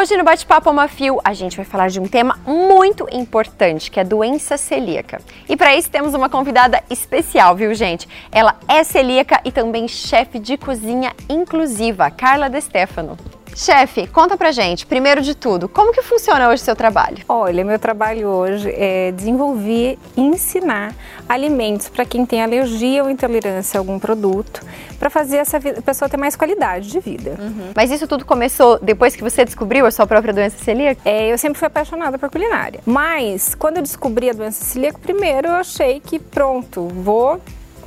Hoje no Bate-Papo Mafio a gente vai falar de um tema muito importante, que é doença celíaca. E para isso temos uma convidada especial, viu, gente? Ela é celíaca e também chefe de cozinha inclusiva, Carla De Stefano. Chefe, conta pra gente, primeiro de tudo, como que funciona hoje o seu trabalho? Olha, meu trabalho hoje é desenvolver e ensinar alimentos para quem tem alergia ou intolerância a algum produto, para fazer essa pessoa ter mais qualidade de vida. Uhum. Mas isso tudo começou depois que você descobriu a sua própria doença celíaca? É, eu sempre fui apaixonada por culinária. Mas quando eu descobri a doença celíaca, primeiro eu achei que pronto, vou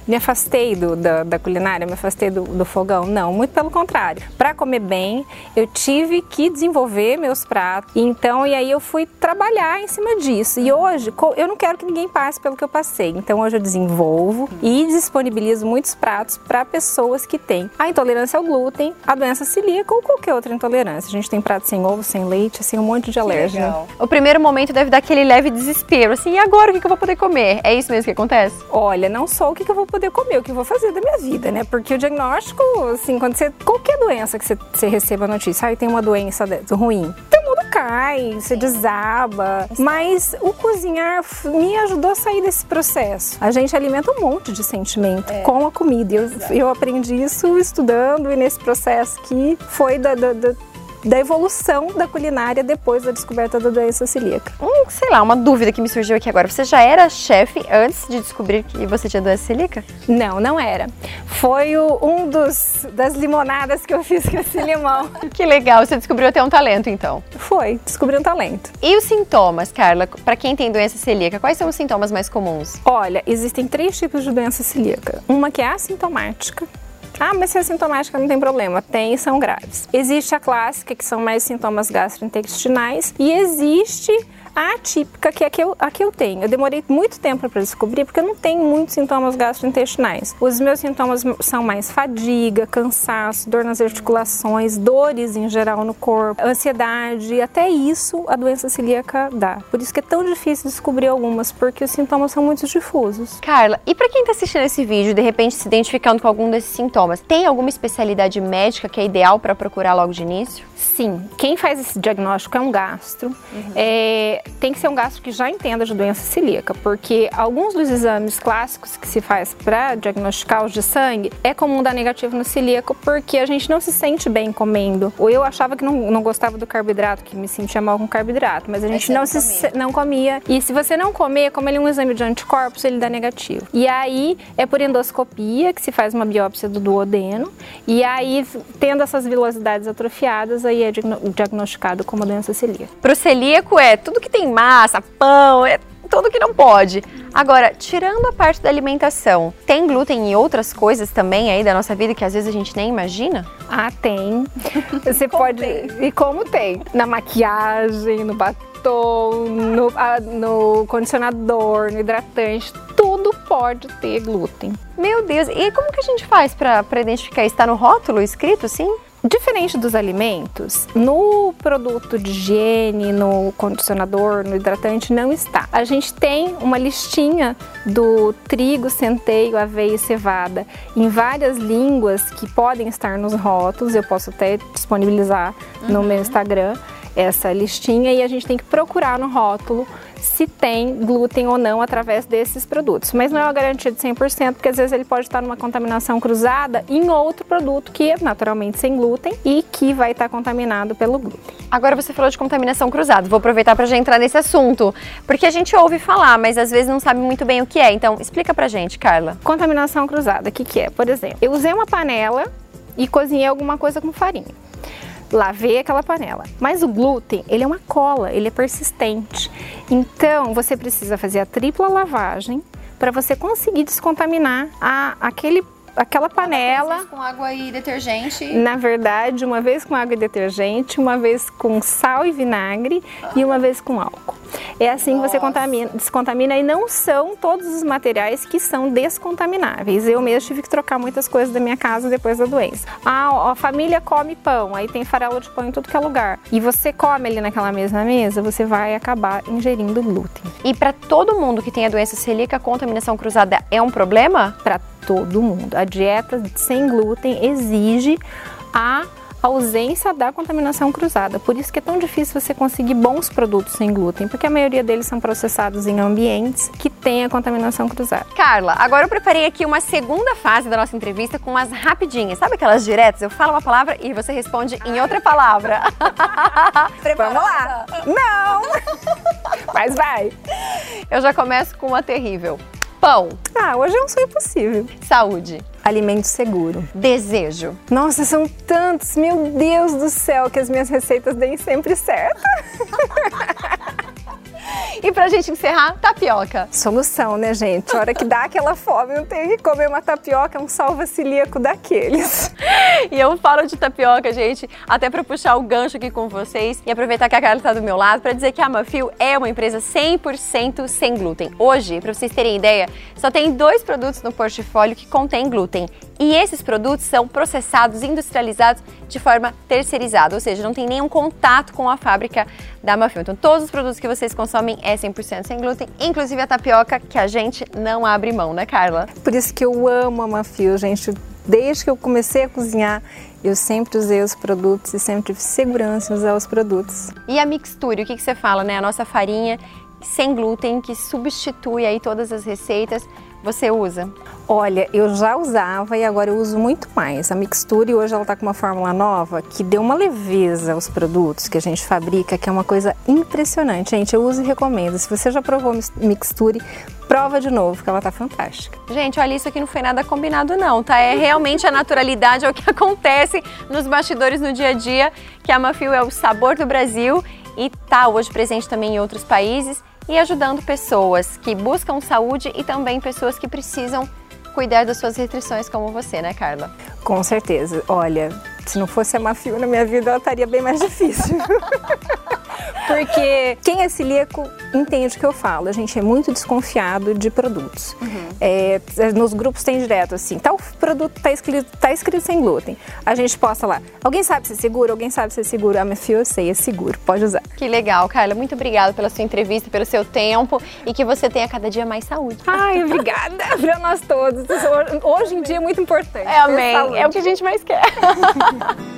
me afastei do, da, da, culinária, me afastei do, do, fogão. Não, muito pelo contrário. Para comer bem, eu tive que desenvolver meus pratos. Então, e aí eu fui trabalhar em cima disso. E hoje, eu não quero que ninguém passe pelo que eu passei. Então, hoje eu desenvolvo e disponibilizo muitos pratos para pessoas que têm a intolerância ao glúten, a doença celíaca ou qualquer outra intolerância. A gente tem prato sem ovo, sem leite, assim, um monte de alérgeno. O primeiro momento deve dar aquele leve desespero, assim, e agora o que eu vou poder comer? É isso mesmo que acontece? Olha, não só o que eu vou poder comer, o que vou fazer da minha vida, né? Porque o diagnóstico, assim, quando você. Qualquer doença que você, você receba a notícia, aí ah, tem uma doença ruim, todo mundo cai, você desaba. Mas o cozinhar me ajudou a sair desse processo. A gente alimenta um monte de sentimento é. com a comida. Eu, eu aprendi isso estudando e nesse processo que foi da, da, da da evolução da culinária depois da descoberta da doença celíaca. Hum, sei lá, uma dúvida que me surgiu aqui agora. Você já era chefe antes de descobrir que você tinha doença celíaca? Não, não era. Foi o, um dos das limonadas que eu fiz com esse limão. que legal, você descobriu até um talento então. Foi, descobri um talento. E os sintomas, Carla? Para quem tem doença celíaca, quais são os sintomas mais comuns? Olha, existem três tipos de doença celíaca. Uma que é assintomática, ah, mas se é sintomática não tem problema. Tem e são graves. Existe a clássica, que são mais sintomas gastrointestinais, e existe a atípica, que é a que eu, a que eu tenho. Eu demorei muito tempo para descobrir, porque eu não tenho muitos sintomas gastrointestinais. Os meus sintomas são mais fadiga, cansaço, dor nas articulações, dores em geral no corpo, ansiedade, até isso a doença celíaca dá. Por isso que é tão difícil descobrir algumas, porque os sintomas são muito difusos. Carla, e para quem está assistindo esse vídeo, de repente se identificando com algum desses sintomas, tem alguma especialidade médica que é ideal para procurar logo de início? Sim, quem faz esse diagnóstico é um gastro. Uhum. É, tem que ser um gastro que já entenda de doença celíaca, porque alguns dos exames clássicos que se faz para diagnosticar os de sangue é comum dar negativo no celíaco porque a gente não se sente bem comendo. Ou eu achava que não, não gostava do carboidrato, que me sentia mal com carboidrato, mas a gente não, se, comia. não comia. E se você não comer, como ele é um exame de anticorpos, ele dá negativo. E aí é por endoscopia que se faz uma biópsia do duodeno, e aí tendo essas vilosidades atrofiadas, aí é diagnosticado como doença celíaca. Pro celíaco é tudo que tem massa, pão, é tudo que não pode. Agora, tirando a parte da alimentação, tem glúten em outras coisas também aí da nossa vida que às vezes a gente nem imagina? Ah, tem. Você pode. Tem? E como tem? Na maquiagem, no batom, no, ah, no condicionador, no hidratante, tudo pode ter glúten. Meu Deus, e como que a gente faz para identificar? Está no rótulo escrito sim? Diferente dos alimentos, no produto de higiene, no condicionador, no hidratante, não está. A gente tem uma listinha do trigo, centeio, aveia e cevada em várias línguas que podem estar nos rótulos. Eu posso até disponibilizar uhum. no meu Instagram essa listinha e a gente tem que procurar no rótulo se tem glúten ou não através desses produtos. Mas não é uma garantia de 100%, porque às vezes ele pode estar numa contaminação cruzada em outro produto que é naturalmente sem glúten e que vai estar contaminado pelo glúten. Agora você falou de contaminação cruzada. Vou aproveitar para já entrar nesse assunto, porque a gente ouve falar, mas às vezes não sabe muito bem o que é. Então, explica pra gente, Carla. Contaminação cruzada, o que, que é? Por exemplo, eu usei uma panela e cozinhei alguma coisa com farinha lavei aquela panela. Mas o glúten, ele é uma cola, ele é persistente. Então, você precisa fazer a tripla lavagem para você conseguir descontaminar a, aquele aquela panela. com água e detergente? Na verdade, uma vez com água e detergente, uma vez com sal e vinagre ah. e uma vez com álcool. É assim Nossa. que você contamina, descontamina e não são todos os materiais que são descontamináveis. Eu mesmo tive que trocar muitas coisas da minha casa depois da doença. Ah, a família come pão, aí tem farelo de pão em tudo que é lugar. E você come ali naquela mesma mesa, você vai acabar ingerindo glúten. E para todo mundo que tem a doença celíaca, a contaminação cruzada é um problema? Para todo mundo. A dieta sem glúten exige a ausência da contaminação cruzada. Por isso que é tão difícil você conseguir bons produtos sem glúten, porque a maioria deles são processados em ambientes que têm a contaminação cruzada. Carla, agora eu preparei aqui uma segunda fase da nossa entrevista com umas rapidinhas. Sabe aquelas diretas? Eu falo uma palavra e você responde em outra palavra. Vamos lá! Não! Mas vai! Eu já começo com uma terrível. Pão. Ah, hoje é um sonho possível. Saúde. Alimento seguro. Desejo. Nossa, são tantos! Meu Deus do céu, que as minhas receitas deem sempre certo. E pra gente encerrar, tapioca. Solução, né, gente? A hora que dá aquela fome, eu tenho que comer uma tapioca, um salva celíaco daqueles. E eu falo de tapioca, gente, até para puxar o gancho aqui com vocês e aproveitar que a Carla está do meu lado para dizer que a Mafio é uma empresa 100% sem glúten. Hoje, para vocês terem ideia, só tem dois produtos no portfólio que contêm glúten. E esses produtos são processados, industrializados de forma terceirizada, ou seja, não tem nenhum contato com a fábrica da Mafio. Então, todos os produtos que vocês consomem é 100% sem glúten, inclusive a tapioca, que a gente não abre mão, né, Carla? Por isso que eu amo a Mafio, gente. Desde que eu comecei a cozinhar, eu sempre usei os produtos e sempre tive segurança em usar os produtos. E a mixture, o que, que você fala, né? A nossa farinha sem glúten que substitui aí todas as receitas você usa? Olha, eu já usava e agora eu uso muito mais. A Mixture hoje ela tá com uma fórmula nova que deu uma leveza aos produtos que a gente fabrica, que é uma coisa impressionante. Gente, eu uso e recomendo. Se você já provou Mixture, prova de novo, que ela tá fantástica. Gente, olha, isso aqui não foi nada combinado não, tá? É realmente a naturalidade, é o que acontece nos bastidores no dia a dia, que a Mafio é o sabor do Brasil e tá hoje presente também em outros países e ajudando pessoas que buscam saúde e também pessoas que precisam cuidar das suas restrições como você, né, Carla? Com certeza. Olha, se não fosse a Mafio na minha vida, ela estaria bem mais difícil. Porque quem é celíaco entende o que eu falo. A gente é muito desconfiado de produtos. Uhum. É, nos grupos tem direto assim, tal produto está escrito, tá escrito sem glúten. A gente posta lá. Alguém sabe se é seguro? Alguém sabe se é seguro? A minha filha eu sei, é seguro. Pode usar. Que legal, Carla. Muito obrigada pela sua entrevista, pelo seu tempo e que você tenha cada dia mais saúde. Ai, obrigada para nós todos. Hoje em dia é muito importante. É, amém. É o que a gente mais quer.